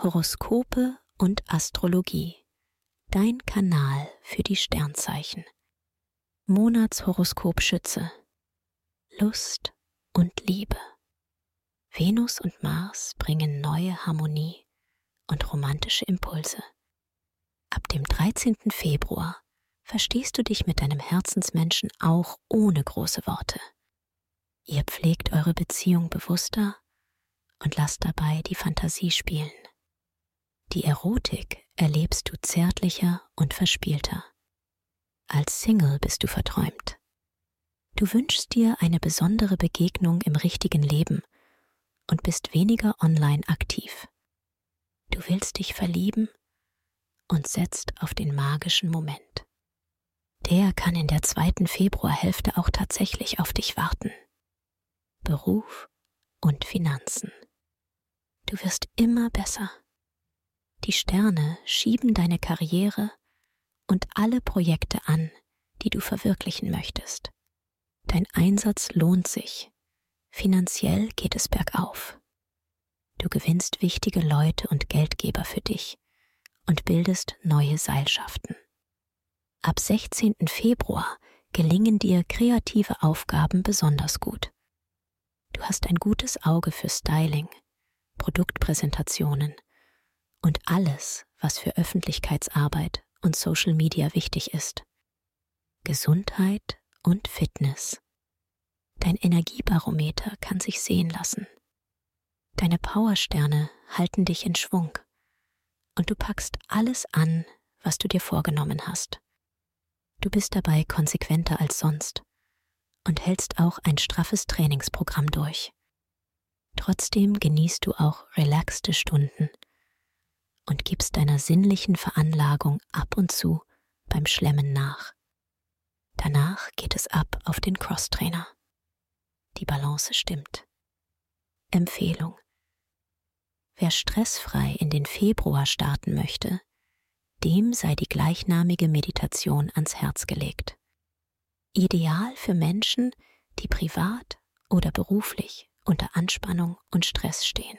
Horoskope und Astrologie. Dein Kanal für die Sternzeichen. Monatshoroskop Schütze. Lust und Liebe. Venus und Mars bringen neue Harmonie und romantische Impulse. Ab dem 13. Februar verstehst du dich mit deinem Herzensmenschen auch ohne große Worte. Ihr pflegt eure Beziehung bewusster und lasst dabei die Fantasie spielen. Die Erotik erlebst du zärtlicher und verspielter. Als Single bist du verträumt. Du wünschst dir eine besondere Begegnung im richtigen Leben und bist weniger online aktiv. Du willst dich verlieben und setzt auf den magischen Moment. Der kann in der zweiten Februarhälfte auch tatsächlich auf dich warten. Beruf und Finanzen. Du wirst immer besser. Die Sterne schieben deine Karriere und alle Projekte an, die du verwirklichen möchtest. Dein Einsatz lohnt sich. Finanziell geht es bergauf. Du gewinnst wichtige Leute und Geldgeber für dich und bildest neue Seilschaften. Ab 16. Februar gelingen dir kreative Aufgaben besonders gut. Du hast ein gutes Auge für Styling, Produktpräsentationen und alles, was für Öffentlichkeitsarbeit und Social Media wichtig ist. Gesundheit und Fitness. Dein Energiebarometer kann sich sehen lassen. Deine Powersterne halten dich in Schwung und du packst alles an, was du dir vorgenommen hast. Du bist dabei konsequenter als sonst und hältst auch ein straffes Trainingsprogramm durch. Trotzdem genießt du auch relaxte Stunden und gibst deiner sinnlichen Veranlagung ab und zu beim Schlemmen nach. Danach geht es ab auf den Crosstrainer. Die Balance stimmt. Empfehlung. Wer stressfrei in den Februar starten möchte, dem sei die gleichnamige Meditation ans Herz gelegt. Ideal für Menschen, die privat oder beruflich unter Anspannung und Stress stehen.